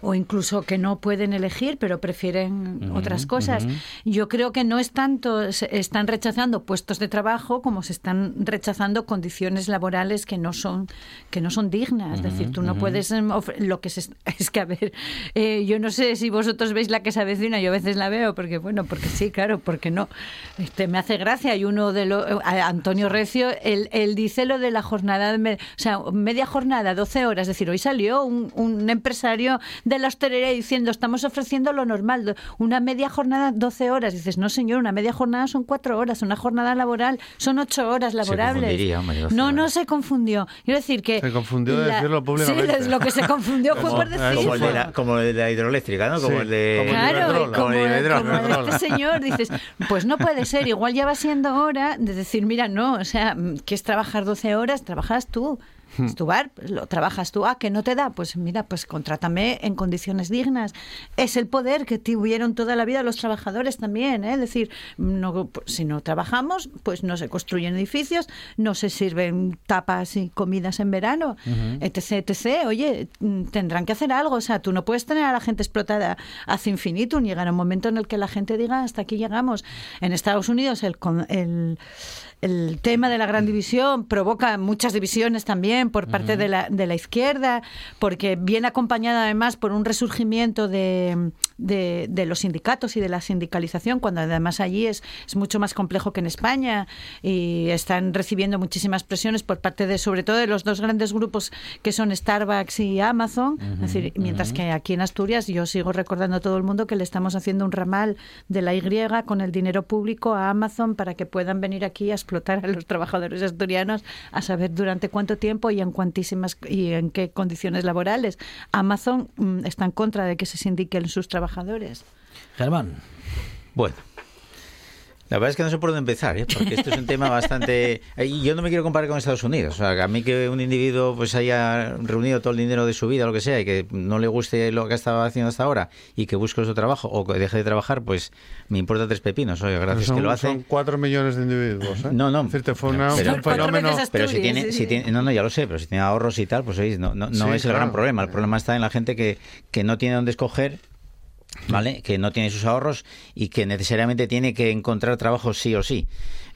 O incluso que no pueden elegir, pero prefieren otras cosas. Yo creo que no es tanto, se están rechazando puestos de trabajo como se están rechazando condiciones laborales que no son que no son dignas. es decir, tú no puedes em, lo que se, es- que a ver, eh, yo no sé si vosotros veis la que se avecina, yo a veces la veo porque bueno, porque sí, claro, porque no. Este me hace gracia y uno de los Antonio Recio, él, él dice lo de la jornada, o sea, media jornada, 12 horas, es decir, hoy salió un, un empresario de la hostelería diciendo, estamos ofreciendo lo normal, una media jornada, 12 horas. dices, no señor, una media jornada son 4 horas, una jornada laboral son 8 horas laborables.
confundiría, hombre, 12
no, no se confundió. Quiero decir que...
Se confundió de decirlo públicamente.
Sí, lo que se confundió fue
Como-
por decir...
Como el de la, como el de la hidroeléctrica, ¿no? Como
Sí,
el de...
como el de
Claro, como,
Como el
como este señor dices, pues no puede ser, igual ya va siendo hora de decir, mira, no, o sea, que es trabajar 12 horas, trabajas tú. Es tu bar, lo trabajas tú. Ah, que no te da, pues mira, pues contrátame en condiciones dignas. Es el poder que tuvieron toda la vida los trabajadores también, ¿eh? Es decir, no, pues, si no trabajamos, pues no se construyen edificios, no se sirven tapas y comidas en verano, etc, etc. Oye, mm, tendrán que hacer algo. O sea, tú no puedes tener a la gente explotada hacia infinitum. Llegará un momento en el que la gente diga, hasta aquí llegamos. En Estados Unidos el, el, el tema de la gran división provoca muchas divisiones también por parte de, la, de la izquierda, porque viene acompañada además por un resurgimiento de, de, de los sindicatos y de la sindicalización, cuando además allí es, es mucho más complejo que en España y están recibiendo muchísimas presiones por parte de, sobre todo, de los dos grandes grupos que son Starbucks y Amazon. es decir, mientras que aquí en Asturias yo sigo recordando a todo el mundo que le estamos haciendo un ramal de la Y con el dinero público a Amazon para que puedan venir aquí a explotar a los trabajadores asturianos a saber durante cuánto tiempo y en cuantísimas y en qué condiciones laborales. Amazon mm, está en contra de que se sindiquen sus trabajadores.
Germán.
Bueno. La verdad es que no sé por dónde empezar, ¿eh? porque esto es un tema bastante... Y yo no me quiero comparar con Estados Unidos. O sea, que a mí que un individuo pues haya reunido todo el dinero de su vida, lo que sea, y que no le guste lo que ha estado haciendo hasta ahora y que busque otro trabajo o que deje de trabajar, pues me importa tres pepinos. Oye, gracias
son,
que lo
son
hacen.
cuatro millones de individuos. ¿eh?
No, no.
Es fue una-
Pero-
un fenómeno.
Pero si tiene, si tiene, no, no, ya lo sé, pero si tiene ahorros y tal, pues oye, no, no, no
Sí,
es el gran problema. El problema está en la gente que, que no tiene dónde escoger, ¿vale? Que no tiene sus ahorros y que necesariamente tiene que encontrar trabajo sí o sí.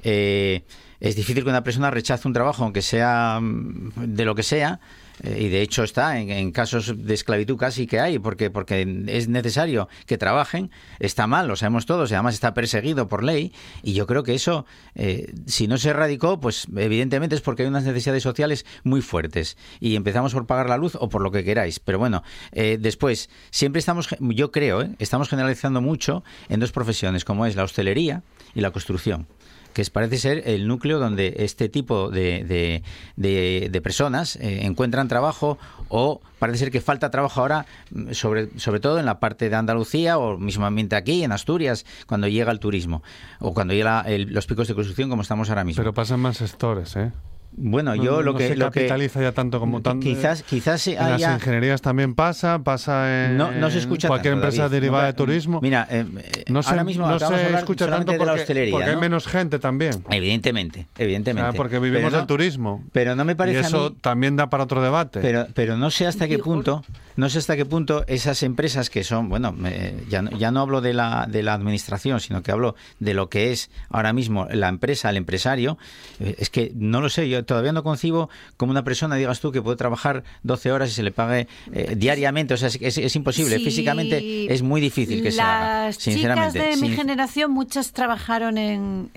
Eh, es difícil que una persona rechace un trabajo, aunque sea mm, de lo que sea, y de hecho está en, casos de esclavitud casi que hay, porque, porque es necesario que trabajen, está mal, lo sabemos todos, y además está perseguido por ley, y yo creo que eso, eh, si no se erradicó, pues evidentemente es porque hay unas necesidades sociales muy fuertes, y empezamos por pagar la luz o por lo que queráis, pero bueno, eh, después, siempre estamos, yo creo, ¿eh? estamos generalizando mucho en dos profesiones, como es la hostelería y la construcción que parece ser el núcleo donde este tipo de, de, personas eh, encuentran trabajo o parece ser que falta trabajo ahora, mm, sobre, sobre todo en la parte de Andalucía o mismamente aquí, en Asturias, cuando llega el turismo o cuando llega los picos de construcción como estamos ahora mismo.
Pero pasan más sectores, ¿eh?
Bueno, yo
no,
lo
no
que
se
lo que
capitaliza ya tanto como tanto.
quizás quizás
En las ingenierías también pasa, pasa en
no, no se escucha
cualquier
tanto,
empresa
David.
derivada
No,
de turismo.
Mira, eh,
no se,
ahora mismo
no se escucha tanto
de la
porque,
hostelería,
porque hay
¿no?
menos gente también.
Evidentemente, evidentemente.
O sea, porque vivimos
Pero no-
del turismo.
Pero no me parece
y
a
eso
mí-
también da para otro debate.
Pero, pero no sé hasta qué punto, no sé hasta qué punto esas empresas que son, bueno, me- ya, no- ya no hablo de la, de la administración, sino que hablo de lo que es ahora mismo la empresa, el empresario, eh, es que no lo sé, yo todavía no concibo como una persona, digas tú, que puede trabajar 12 horas y se le pague eh, diariamente, o sea, es, es- es imposible,
Sí,
físicamente es muy difícil que se haga,
Las chicas
sinceramente.
de mi generación, muchas trabajaron en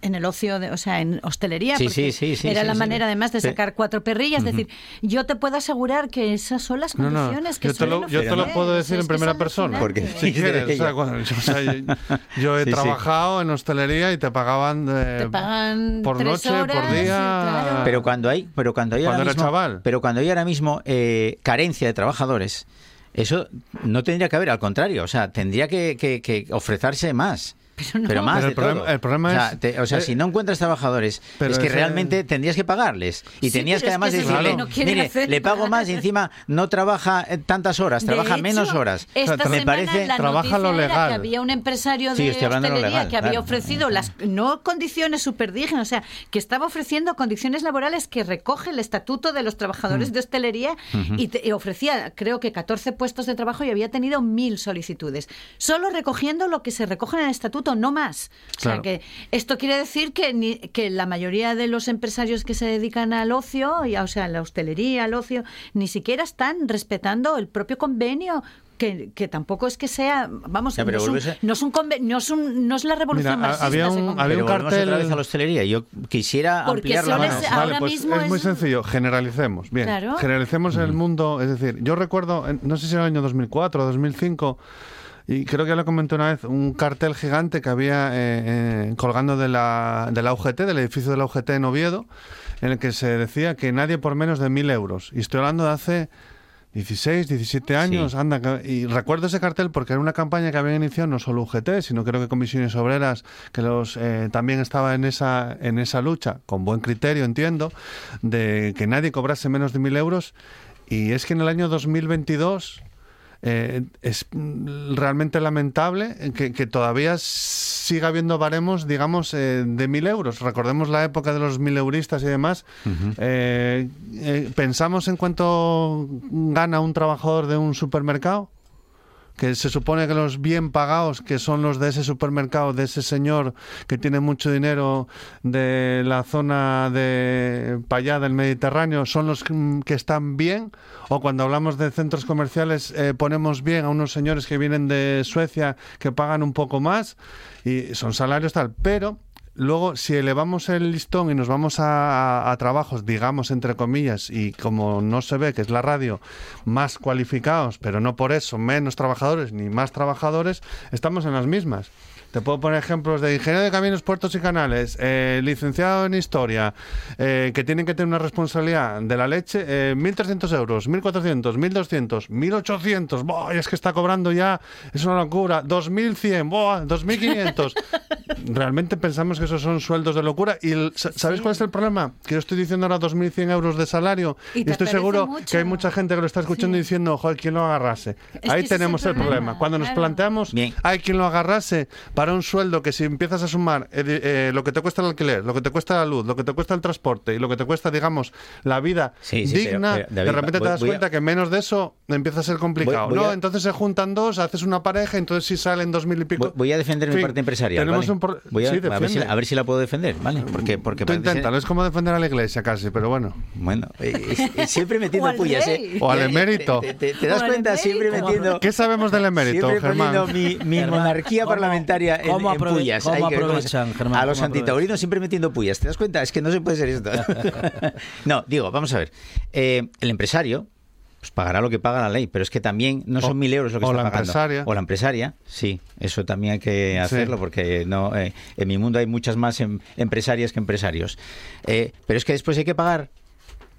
en el ocio, de, o sea, en hostelería,
Sí,
porque
sí, sí, sí,
era
sí,
la
sí.
manera además de sacar cuatro perrillas. Es decir, yo te puedo asegurar que esas son las
No, no,
condiciones que
yo te lo, yo te lo puedo decir
es
en primera
son
persona.
alucinantes.
Si quieres. O sea, cuando- yo, o sea, yo- yo he
Sí, sí.
trabajado en hostelería y te pagaban, eh,
Te pagan
por
tres
noche,
horas,
por día.
claro.
Pero cuando hay, pero cuando hay
Cuando
ahora mismo,
chaval.
pero cuando hay ahora mismo eh, carencia de trabajadores, eso no tendría que haber, al contrario, o sea, tendría que, que- que ofrecerse más. Pero,
no.
más
Pero
de
el problema-
todo.
el problema
o sea,
es-
te- o sea,
eh,
si no encuentras trabajadores,
pero
es que realmente tendrías que pagarles y
Sí,
tenías que
es
además
que
decirle,
no
mire,
hacer.
le pago más y encima no trabaja eh, tantas horas, trabaja
hecho,
menos horas.
Esta
me
semana
parece
la
trabaja lo legal.
que había un empresario
Sí,
de
estoy hablando de lo
hostelería
legal,
que había
claro.
ofrecido las no condiciones súper dignas, o sea, que estaba ofreciendo condiciones laborales que recoge el estatuto de los trabajadores
Mm.
de hostelería
Ujú.
y, te- y ofrecía, creo que 14 puestos de trabajo y había tenido mil solicitudes. Solo recogiendo lo que se recoge en el estatuto, no más. O sea, que esto quiere decir que, ni- que la mayoría de los empresarios que se dedican al ocio, y, a- o sea, a la hostelería, al ocio, ni siquiera están respetando el propio convenio. Que, que tampoco es que sea, vamos,
Ya, pero
no, es un,
a-
no es un conve- no es un- no es la revolución
Mira,
marxista
había un- había
Pero
un
otra
cartel-
vez a la hostelería. Yo quisiera
Porque
ampliar la
suele
mano.
ser-
Vale,
ahora
pues
mismo
es,
es-
muy sencillo, generalicemos. Bien,
Claro.
generalicemos el mundo. Es decir, yo recuerdo, en- no sé si era el año 2004 o 2005, y creo que ya lo comenté una vez, un cartel gigante que había eh, eh, colgando de la, de la UGT, del edificio de la UGT en Oviedo, en el que se decía que nadie por menos de mil euros. Y estoy hablando de hace 16, 17 años,
Sí.
anda, y recuerdo ese cartel porque era una campaña que había iniciado no solo UGT, sino creo que comisiones obreras que los eh, también estaba en esa en esa lucha con buen criterio, entiendo, de que nadie cobrase menos de mil euros. Y es que en el año 2022 eh, es mm, realmente lamentable que, que todavía siga habiendo baremos, digamos, eh, de mil euros. Recordemos la época de los mil euristas y demás. Eh, eh, ¿Pensamos en cuánto gana un trabajador de un supermercado? Que se supone que los bien pagados, que son los de ese supermercado, de ese señor que tiene mucho dinero de la zona de para allá del Mediterráneo, son los que que están bien, o cuando hablamos de centros comerciales eh, ponemos bien a unos señores que vienen de Suecia que pagan un poco más y son salarios tal, pero Luego, si elevamos el listón y nos vamos a, trabajos, digamos, entre comillas, y como no se ve que es la radio, más cualificados, pero no por eso menos trabajadores ni más trabajadores, estamos en las mismas. Te puedo poner ejemplos de ingeniero de caminos, puertos y canales, eh, licenciado en historia, eh, que tienen que tener una responsabilidad de la leche, eh, 1.300 euros, 1.400, 1.200, 1.800, ¡buah! es que está cobrando ya, es una locura, 2.100, ¡buah! 2.500. Realmente pensamos que esos son sueldos de locura. ¿Y el- sa- sabes cuál es el problema? Que yo estoy diciendo ahora 2.100 euros de salario
Y
estoy seguro
mucho.
que hay mucha gente que lo está escuchando y diciendo, joder, ¿quién lo agarrase?
Es
Ahí tenemos
el
problema.
problema,
Cuando nos planteamos,
Bien.
hay quien lo agarrase para un sueldo que si empiezas a sumar eh, eh, lo que te cuesta el alquiler, lo que te cuesta la luz, lo que te cuesta el transporte y lo que te cuesta, digamos, la vida
Sí, sí, pero-
digna,
pero, David,
de repente
voy-
te das
voy a-
cuenta que menos de eso empieza a ser complicado.
Voy- voy
¿no?
a-
Entonces se juntan dos, haces una pareja, entonces si salen dos mil y pico.
Voy, voy a defender
En
mi
fin,
parte empresarial.
Tenemos
¿vale?
un pro-
Voy a,
Sí,
a ver si,
defiende.
a ver si la puedo defender, ¿vale? Porque, porque
Tú
parece ser-
inténtalo, es como defender a la iglesia casi, pero bueno.
Bueno, eh, eh, eh, siempre metiendo pullas. ¿eh?
O al
Eh,
emérito.
¿Te, te- te das cuenta? Siempre metiendo...
¿Qué sabemos del emérito, Germán?
mi, mi monarquía
¿cómo-
en,
cómo
en pullas.
cómo
Hay que-
aprovechan, Germán,
a los antitaurinos siempre metiendo pullas. ¿Te das cuenta? Es que no se puede ser esto. no, digo, vamos a ver. Eh, el empresario pues pagará lo que paga la ley, pero es que también no son mil euros lo que
o
está
la
pagando.
empresaria.
O la empresaria, sí, eso también hay que hacerlo porque no eh, en mi mundo hay muchas más em- empresarias que empresarios. Eh, pero es que después hay que pagar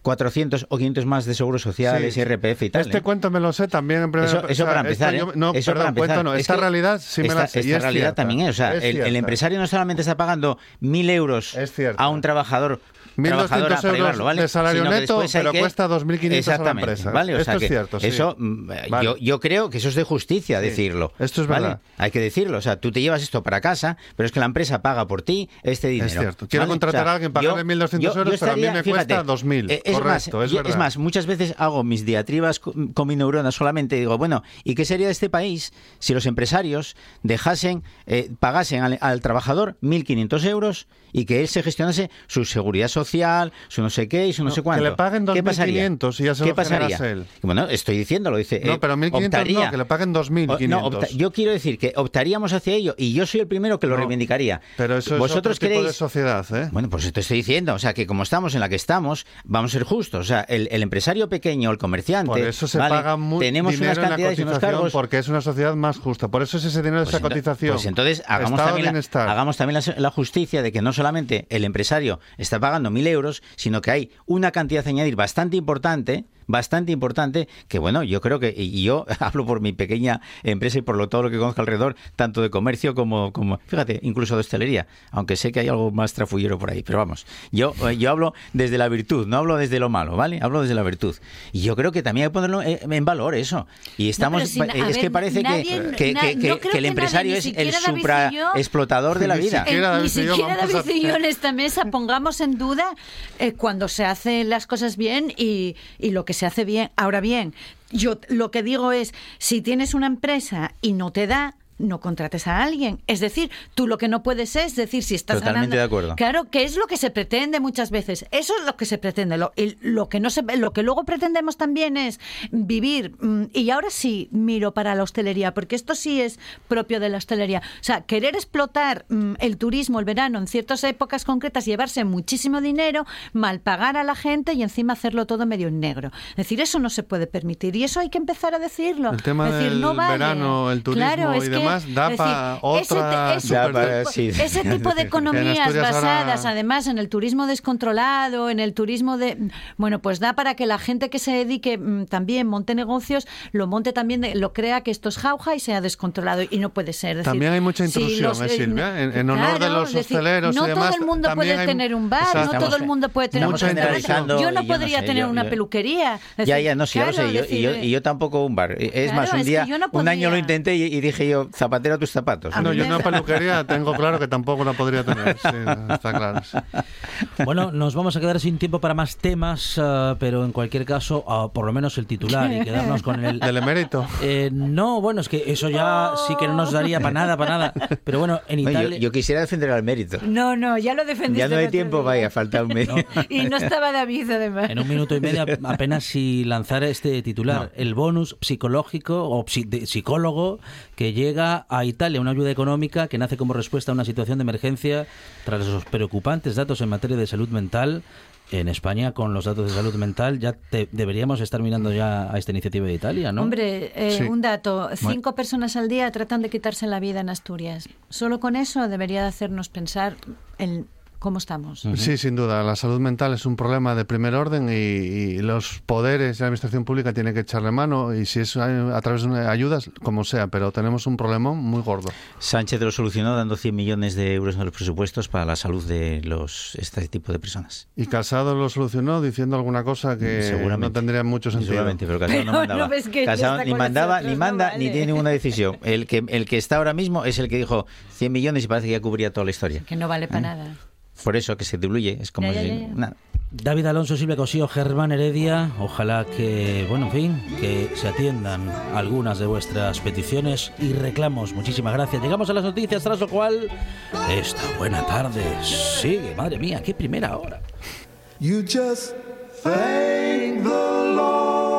400 o 500 más de seguros sociales,
Sí.
IRPF y tal.
Este
¿eh?
cuento me lo sé también en
Eso, eso
o sea,
para
esta
empezar, ¿eh?
no,
Eso
perdón,
para empezar.
cuento no.
Es
Esta realidad sí me
esta,
la sé.
esta
es
realidad
cierta.
también es. O sea,
Es
el, empresario no solamente está pagando mil euros a un trabajador
1.200
para llevarlo, ¿vale?
de salario
Sino
neto, pero
que-
cuesta 2.500 a la empresa.
¿vale? O
Esto
sea
es cierto.
Eso, mm,
Vale.
yo, yo creo que eso es de justicia decirlo.
Esto es
¿vale?
verdad.
Hay que decirlo. O sea, tú te llevas esto para casa, pero es que la empresa paga por ti este dinero.
cierto. Quiero contratar a alguien, pagarle 1.200 euros, pero a mí me cuesta 2.000.
eh, es
Correcto,
más,
es
yo-
verdad.
más, muchas veces hago mis diatribas co- con mi neurona solamente y digo, bueno, ¿y qué sería de este país si los empresarios dejasen, eh, pagasen al, al trabajador 1.500 euros y que él se gestionase su seguridad social, su no sé qué y su no,
No,
sé
que
cuánto?
le paguen
¿Qué pasaría?
2.500 y ya se
¿Qué
lo
pasaría?
él.
Bueno, estoy diciendo, lo dice.
No, pero 1.500
optaría-
no, que le paguen
o-
2.500.
no, opta- yo quiero decir que optaríamos hacia ello y yo soy el primero que lo
No,
reivindicaría.
Pero eso
¿Vosotros
es otro tipo de sociedad, ¿eh?
bueno, pues te estoy diciendo, o sea, que como estamos en la que estamos, vamos a ser justos. O sea, el, el empresario pequeño, el comerciante,
Por eso se
¿vale?
paga muy
tenemos
dinero
unas
en la
cantidades y unos
cotización,
cargos.
porque es una sociedad más justa. Por eso es ese dinero de
Pues
esa
ento-
cotización.
Pues entonces hagamos
Estado
también, la, hagamos también la, la justicia de que no solamente el empresario está pagando mil euros, sino que hay una cantidad a añadir bastante importante bastante importante que bueno yo creo que y yo hablo por mi pequeña empresa y por lo, todo lo que conozco alrededor tanto de comercio como como fíjate incluso de hostelería aunque sé que hay algo más trafullero por ahí pero vamos yo eh, yo hablo desde la virtud no hablo desde lo malo vale hablo desde la virtud. Y yo creo que también hay que ponerlo eh, en valor eso. Y estamos
pero si a
es que
ver,
parece que-
nadie-
que,
na-
que-
no
que-
creo
que el
que nadie,
empresario
ni
es el
siquiera David
supra
yo-
explotador de la
Ni
vida.
siquiera
Eh,
David
Ni siquiera
vamos a
David y yo en esta mesa pongamos en duda eh, cuando se hacen las cosas bien y, y lo que se hace bien. Ahora bien, yo lo que digo es, si tienes una empresa y no te da, no contrates a alguien. Es decir, tú lo que no puedes es decir si estás
Totalmente
ganando-
de acuerdo.
Claro, que es lo que se pretende muchas veces. Eso es lo que se pretende. Lo, y lo que no se, lo que luego pretendemos también es vivir. mm, Y ahora sí miro para la hostelería, porque esto sí es propio de la hostelería. O sea, querer explotar mm, el turismo, el verano en ciertas épocas concretas, llevarse muchísimo dinero, mal pagar a la gente y encima hacerlo todo medio en negro. Es decir, eso no se puede permitir y eso hay que empezar a decirlo.
El tema
Es decir,
del
no vale.
verano, el turismo
Claro, es
y
que-
da
es
pa'
decir, ese te-
otra
ese
para-
tipo-
sí.
ese tipo de economías
ahora-
basadas, además, en el turismo descontrolado, en el turismo de... Bueno, pues da para que la gente que se dedique mm, también monte negocios, lo monte también, de- lo crea que esto es jauja y sea descontrolado. Y no puede ser. Decir,
También hay mucha
si
intrusión,
los,
¿eh, Silvia? En- en honor de los
es decir,
hosteleros y
No
demás,
todo el mundo puede
hay-
tener un bar,
Exacto.
no todo el mundo puede tener un restaurante.
generalizando,
Yo no
yo no
podría
sé,
tener
yo-
una
yo-
peluquería.
Ya,
decir,
ya, no, sí, lo
claro,
sé. Yo, y, yo, y yo tampoco un bar. Es
Claro,
más, un
es que
día,
yo no
un año lo intenté y, y dije yo, zapatero a tus zapatos.
A
No, yo una peluquería tengo claro que tampoco la podría tener. Sí, está claro. sí.
Bueno, nos vamos a quedar sin tiempo para más temas, ah, pero en cualquier caso, ah, por lo menos el titular y quedarnos con el...
Del emérito.
Eh, no, bueno, es que eso ya sí que no nos daría para nada, para nada. Pero bueno, en
No, yo,
Italia...
yo quisiera defender al mérito.
No, no, ya lo defendiste.
Ya no hay tiempo,
día.
vaya, falta un medio.
Y no estaba David, además.
En un minuto y medio apenas si lanzar este titular, el bonus psicológico o psi- de- psicólogo que llega a Italia, una ayuda económica que nace como respuesta a una situación de emergencia tras los preocupantes datos en materia de salud mental. En España, con los datos de salud mental, ya te- deberíamos estar mirando ya a esta iniciativa de Italia, ¿no?
Hombre, eh,
Sí.
un dato. Cinco personas al día tratan de quitarse la vida en Asturias. Solo con eso debería de hacernos pensar en cómo estamos.
Sí, sin duda. La salud mental es un problema de primer orden y, y los poderes de la administración pública tienen que echarle mano y si es a, través de una- ayudas, como sea, pero tenemos un problema muy gordo.
Sánchez lo solucionó dando 100 millones de euros en los presupuestos para la salud de los este tipo de personas.
Y Casado lo solucionó diciendo alguna cosa que
Seguramente.
no tendría mucho sentido.
Seguramente, pero Casado no mandaba.
no ves que
Casado ni mandaba, ni
no
manda,
vale.
ni tiene ninguna decisión. El que, el que está ahora mismo es el que dijo 100 millones y parece que ya cubría toda la historia.
Que no vale para nada.
Por eso que se diluye, es como
Ya, ya,
si-
ya, ya.
nada.
David Alonso, Silvia Cosío, Germán Heredia, ojalá que, bueno, en fin, que se atiendan algunas de vuestras peticiones y reclamos. Muchísimas gracias. Llegamos a las noticias, tras lo cual, esta buena tarde sigue. Madre mía, qué primera hora.
You just thank the Lord.